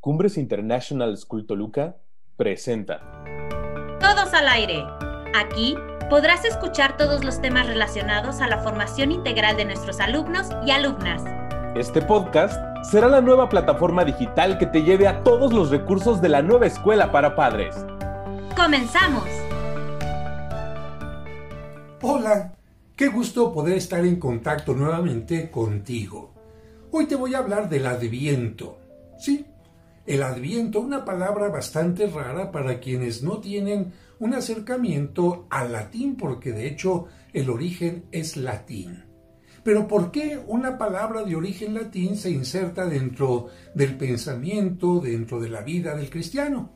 Cumbres International School Toluca presenta. Todos al aire. Aquí podrás escuchar todos los temas relacionados a la formación integral de nuestros alumnos y alumnas. Este podcast será la nueva plataforma digital que te lleve a todos los recursos de la nueva escuela para padres. ¡Comenzamos! Hola, qué gusto poder estar en contacto nuevamente contigo. Hoy te voy a hablar del adviento. Sí, el adviento, una palabra bastante rara para quienes no tienen un acercamiento al latín, porque de hecho el origen es latín. Pero ¿por qué una palabra de origen latín se inserta dentro del pensamiento, dentro de la vida del cristiano?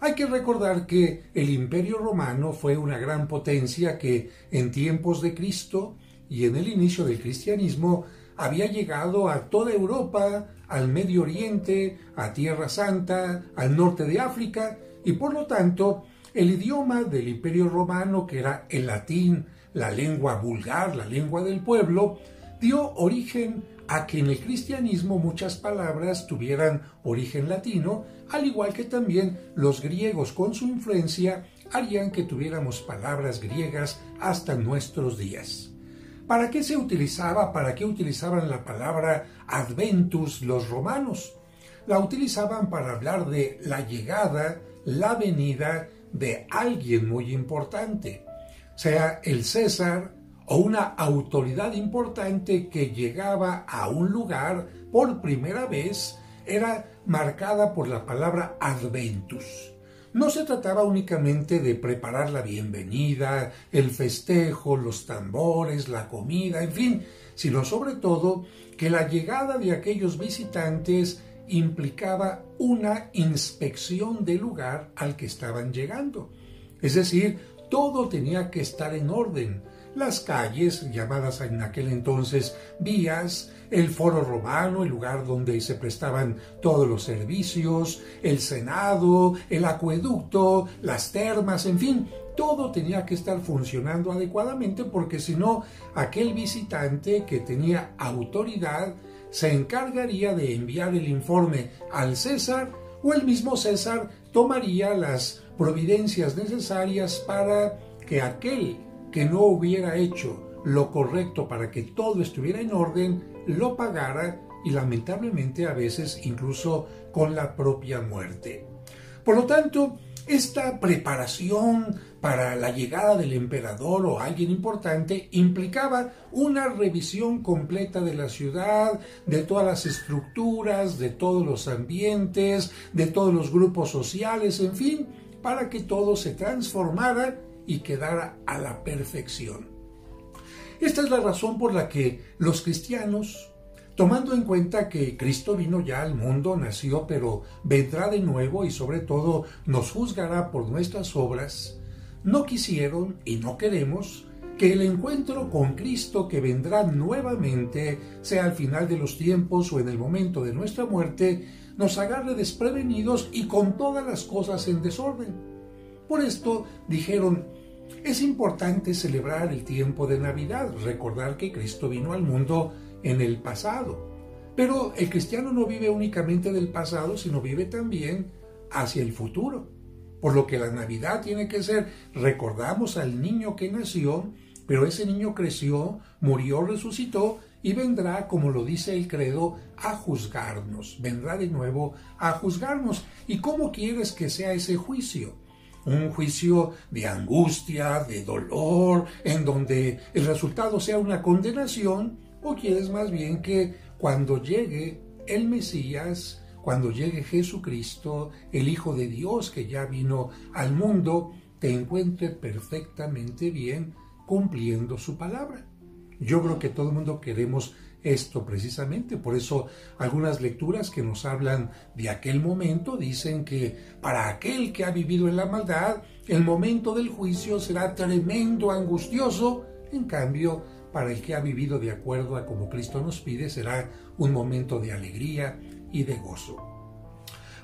Hay que recordar que el imperio romano fue una gran potencia que en tiempos de Cristo y en el inicio del cristianismo había llegado a toda Europa, al Medio Oriente, a Tierra Santa, al norte de África, y por lo tanto el idioma del Imperio Romano, que era el latín, la lengua vulgar, la lengua del pueblo, dio origen a que en el cristianismo muchas palabras tuvieran origen latino, al igual que también los griegos con su influencia harían que tuviéramos palabras griegas hasta nuestros días. ¿Para qué se utilizaba, para qué utilizaban la palabra adventus los romanos? La utilizaban para hablar de la llegada, la venida de alguien muy importante, sea el César o una autoridad importante que llegaba a un lugar por primera vez, era marcada por la palabra adventus. No se trataba únicamente de preparar la bienvenida, el festejo, los tambores, la comida, en fin, sino sobre todo que la llegada de aquellos visitantes implicaba una inspección del lugar al que estaban llegando. Es decir, todo tenía que estar en orden, las calles, llamadas en aquel entonces vías, el foro romano, el lugar donde se prestaban todos los servicios, el senado, el acueducto, las termas, en fin, todo tenía que estar funcionando adecuadamente porque si no, aquel visitante que tenía autoridad se encargaría de enviar el informe al César o el mismo César tomaría las providencias necesarias para que aquel que no hubiera hecho lo correcto para que todo estuviera en orden, lo pagara y lamentablemente a veces incluso con la propia muerte. Por lo tanto, esta preparación para la llegada del emperador o alguien importante implicaba una revisión completa de la ciudad, de todas las estructuras, de todos los ambientes, de todos los grupos sociales, en fin, para que todo se transformara y quedara a la perfección. Esta es la razón por la que los cristianos, tomando en cuenta que Cristo vino ya al mundo, nació, pero vendrá de nuevo y sobre todo nos juzgará por nuestras obras, no quisieron y no queremos que el encuentro con Cristo que vendrá nuevamente, sea al final de los tiempos o en el momento de nuestra muerte, nos agarre desprevenidos y con todas las cosas en desorden. Por esto dijeron, es importante celebrar el tiempo de Navidad, recordar que Cristo vino al mundo en el pasado. Pero el cristiano no vive únicamente del pasado, sino vive también hacia el futuro. Por lo que la Navidad tiene que ser, recordamos al niño que nació, pero ese niño creció, murió, resucitó y vendrá, como lo dice el credo, a juzgarnos. Vendrá de nuevo a juzgarnos. ¿Y cómo quieres que sea ese juicio? Un juicio de angustia, de dolor, en donde el resultado sea una condenación, o quieres más bien que cuando llegue el Mesías, cuando llegue Jesucristo, el Hijo de Dios que ya vino al mundo, te encuentre perfectamente bien cumpliendo su palabra. Yo creo que todo el mundo queremos esto precisamente. Por eso algunas lecturas que nos hablan de aquel momento dicen que para aquel que ha vivido en la maldad, el momento del juicio será tremendo, angustioso. En cambio, para el que ha vivido de acuerdo a como Cristo nos pide, será un momento de alegría y de gozo.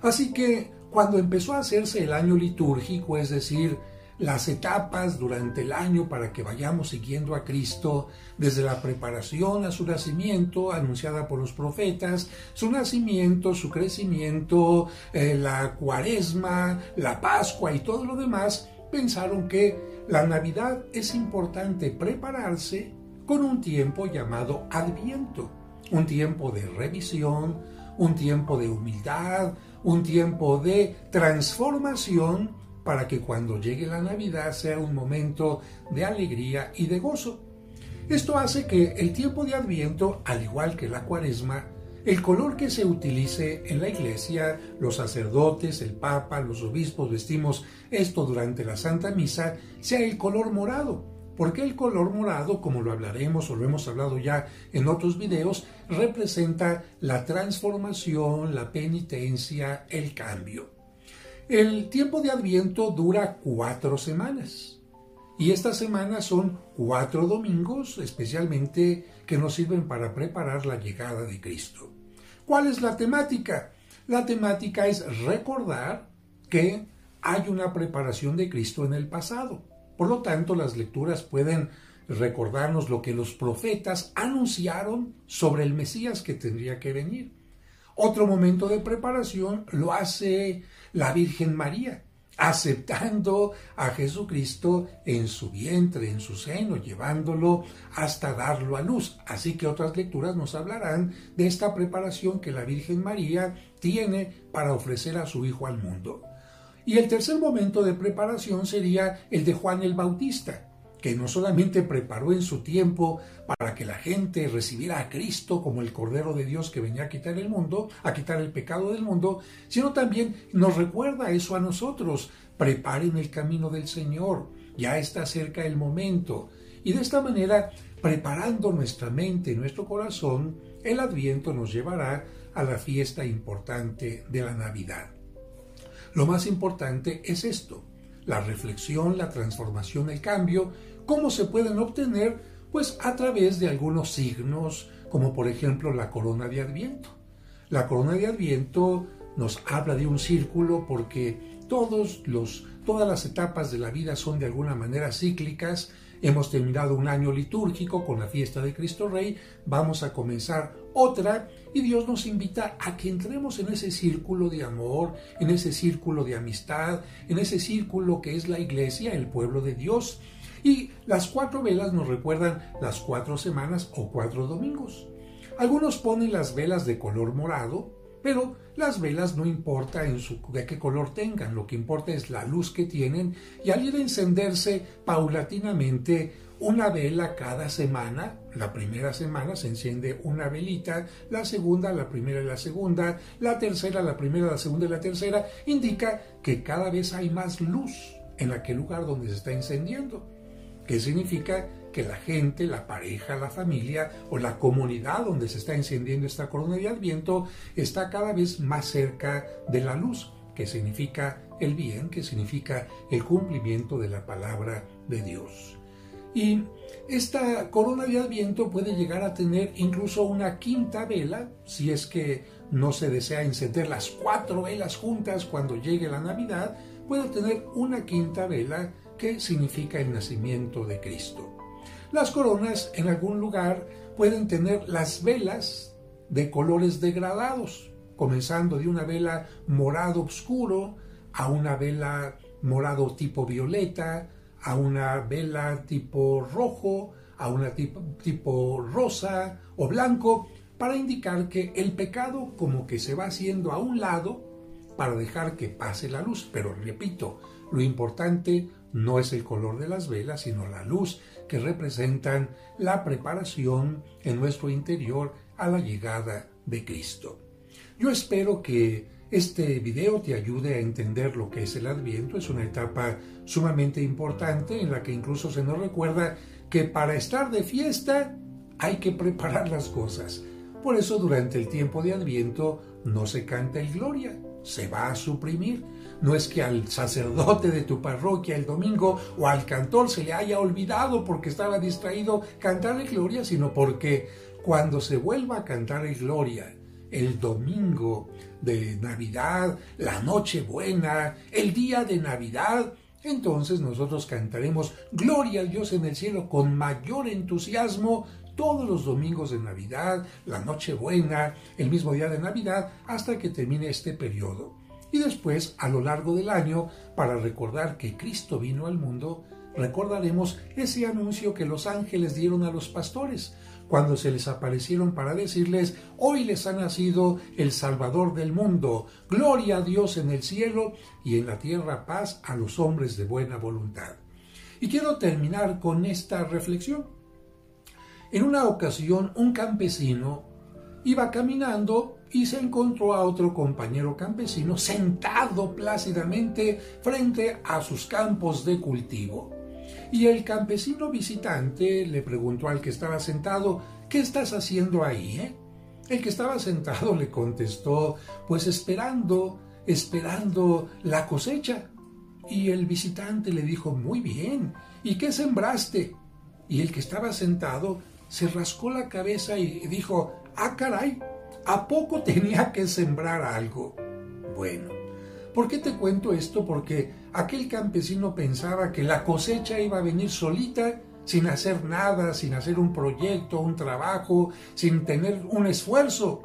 Así que cuando empezó a hacerse el año litúrgico, es decir, las etapas durante el año para que vayamos siguiendo a Cristo, desde la preparación a su nacimiento, anunciada por los profetas, su nacimiento, su crecimiento, eh, la cuaresma, la Pascua y todo lo demás, pensaron que la Navidad es importante prepararse con un tiempo llamado Adviento, un tiempo de revisión, un tiempo de humildad, un tiempo de transformación para que cuando llegue la Navidad sea un momento de alegría y de gozo. Esto hace que el tiempo de Adviento, al igual que la Cuaresma, el color que se utilice en la iglesia, los sacerdotes, el papa, los obispos vestimos esto durante la Santa Misa, sea el color morado, porque el color morado, como lo hablaremos o lo hemos hablado ya en otros videos, representa la transformación, la penitencia, el cambio. El tiempo de Adviento dura cuatro semanas. Y estas semanas son cuatro domingos, especialmente que nos sirven para preparar la llegada de Cristo. ¿Cuál es la temática? La temática es recordar que hay una preparación de Cristo en el pasado. Por lo tanto, las lecturas pueden recordarnos lo que los profetas anunciaron sobre el Mesías que tendría que venir. Otro momento de preparación lo hace la Virgen María, aceptando a Jesucristo en su vientre, en su seno, llevándolo hasta darlo a luz. Así que otras lecturas nos hablarán de esta preparación que la Virgen María tiene para ofrecer a su Hijo al mundo. Y el tercer momento de preparación sería el de Juan el Bautista, que no solamente preparó en su tiempo para que la gente recibiera a Cristo como el Cordero de Dios que venía a quitar el mundo, a quitar el pecado del mundo, sino también nos recuerda eso a nosotros. Preparen el camino del Señor, ya está cerca el momento. Y de esta manera, preparando nuestra mente nuestro corazón, el adviento nos llevará a la fiesta importante de la Navidad. Lo más importante es esto, la reflexión, la transformación, el cambio, ¿cómo se pueden obtener? Pues a través de algunos signos, como por ejemplo la corona de Adviento. La corona de Adviento nos habla de un círculo porque todos los, todas las etapas de la vida son de alguna manera cíclicas Hemos terminado un año litúrgico con la fiesta de Cristo Rey, vamos a comenzar otra y Dios nos invita a que entremos en ese círculo de amor, en ese círculo de amistad, en ese círculo que es la iglesia, el pueblo de Dios. Y las cuatro velas nos recuerdan las cuatro semanas o cuatro domingos. Algunos ponen las velas de color morado, pero las velas no importa en su, de qué color tengan, lo que importa es la luz que tienen. Y al ir a encenderse paulatinamente una vela cada semana, la primera semana se enciende una velita, la segunda, la primera y la segunda, la tercera, la primera, la segunda y la tercera, indica que cada vez hay más luz en aquel lugar donde se está encendiendo, que significa que la gente, la pareja, la familia o la comunidad donde se está encendiendo esta corona de Adviento está cada vez más cerca de la luz, que significa el bien, que significa el cumplimiento de la palabra de Dios. Y esta corona de Adviento puede llegar a tener incluso una quinta vela, si es que no se desea encender las cuatro velas juntas cuando llegue la Navidad, puede tener una quinta vela que significa el nacimiento de Cristo. Las coronas en algún lugar pueden tener las velas de colores degradados, comenzando de una vela morado oscuro a una vela morado tipo violeta, a una vela tipo rojo, a una tipo, tipo rosa o blanco, para indicar que el pecado como que se va haciendo a un lado para dejar que pase la luz. Pero repito, lo importante no es el color de las velas, sino la luz que representan la preparación en nuestro interior a la llegada de Cristo. Yo espero que este video te ayude a entender lo que es el Adviento. Es una etapa sumamente importante en la que incluso se nos recuerda que para estar de fiesta hay que preparar las cosas. Por eso durante el tiempo de Adviento no se canta el Gloria, se va a suprimir no es que al sacerdote de tu parroquia el domingo o al cantor se le haya olvidado porque estaba distraído cantar el gloria, sino porque cuando se vuelva a cantar el gloria, el domingo de Navidad, la noche buena, el día de Navidad, entonces nosotros cantaremos Gloria al Dios en el cielo con mayor entusiasmo todos los domingos de Navidad, la Nochebuena, el mismo día de Navidad, hasta que termine este periodo. Y después, a lo largo del año, para recordar que Cristo vino al mundo, recordaremos ese anuncio que los ángeles dieron a los pastores, cuando se les aparecieron para decirles, hoy les ha nacido el Salvador del mundo, gloria a Dios en el cielo y en la tierra paz a los hombres de buena voluntad. Y quiero terminar con esta reflexión. En una ocasión un campesino iba caminando y se encontró a otro compañero campesino sentado plácidamente frente a sus campos de cultivo. Y el campesino visitante le preguntó al que estaba sentado, ¿qué estás haciendo ahí? Eh? El que estaba sentado le contestó, pues esperando, esperando la cosecha. Y el visitante le dijo, muy bien, ¿y qué sembraste? Y el que estaba sentado se rascó la cabeza y dijo, ah, caray, ¿a poco tenía que sembrar algo? Bueno, ¿por qué te cuento esto? Porque aquel campesino pensaba que la cosecha iba a venir solita, sin hacer nada, sin hacer un proyecto, un trabajo, sin tener un esfuerzo.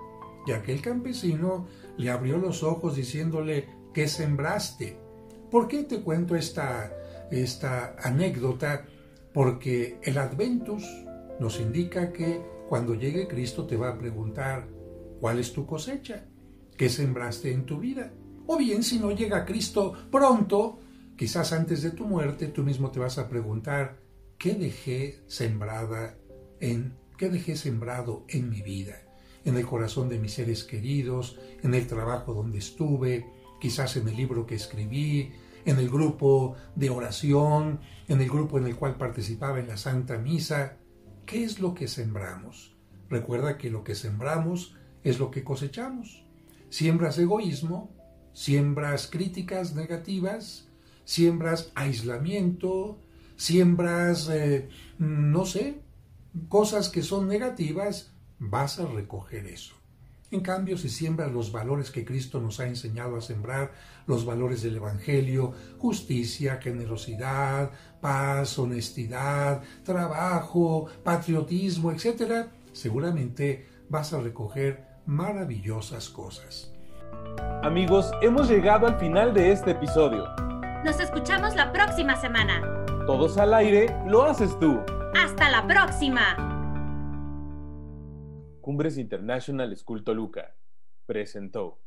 Y aquel campesino le abrió los ojos diciéndole, ¿qué sembraste? ¿Por qué te cuento esta, esta anécdota? Porque el Adventus nos indica que cuando llegue Cristo te va a preguntar, ¿cuál es tu cosecha? ¿Qué sembraste en tu vida? O bien, si no llega Cristo pronto, quizás antes de tu muerte, tú mismo te vas a preguntar, ¿qué dejé sembrada en, qué dejé sembrado en mi vida? En el corazón de mis seres queridos, en el trabajo donde estuve, quizás en el libro que escribí, en el grupo de oración, en el grupo en el cual participaba en la Santa Misa. ¿Qué es lo que sembramos? Recuerda que lo que sembramos es lo que cosechamos. Siembras egoísmo, siembras críticas negativas, siembras aislamiento, siembras, eh, no sé, cosas que son negativas, vas a recoger eso. En cambio, si siembras los valores que Cristo nos ha enseñado a sembrar, los valores del Evangelio, justicia, generosidad, paz, honestidad, trabajo, patriotismo, etc., seguramente vas a recoger maravillosas cosas. Amigos, hemos llegado al final de este episodio. Nos escuchamos la próxima semana. Todos al aire, lo haces tú. Hasta la próxima. Cumbres International School Toluca presentó.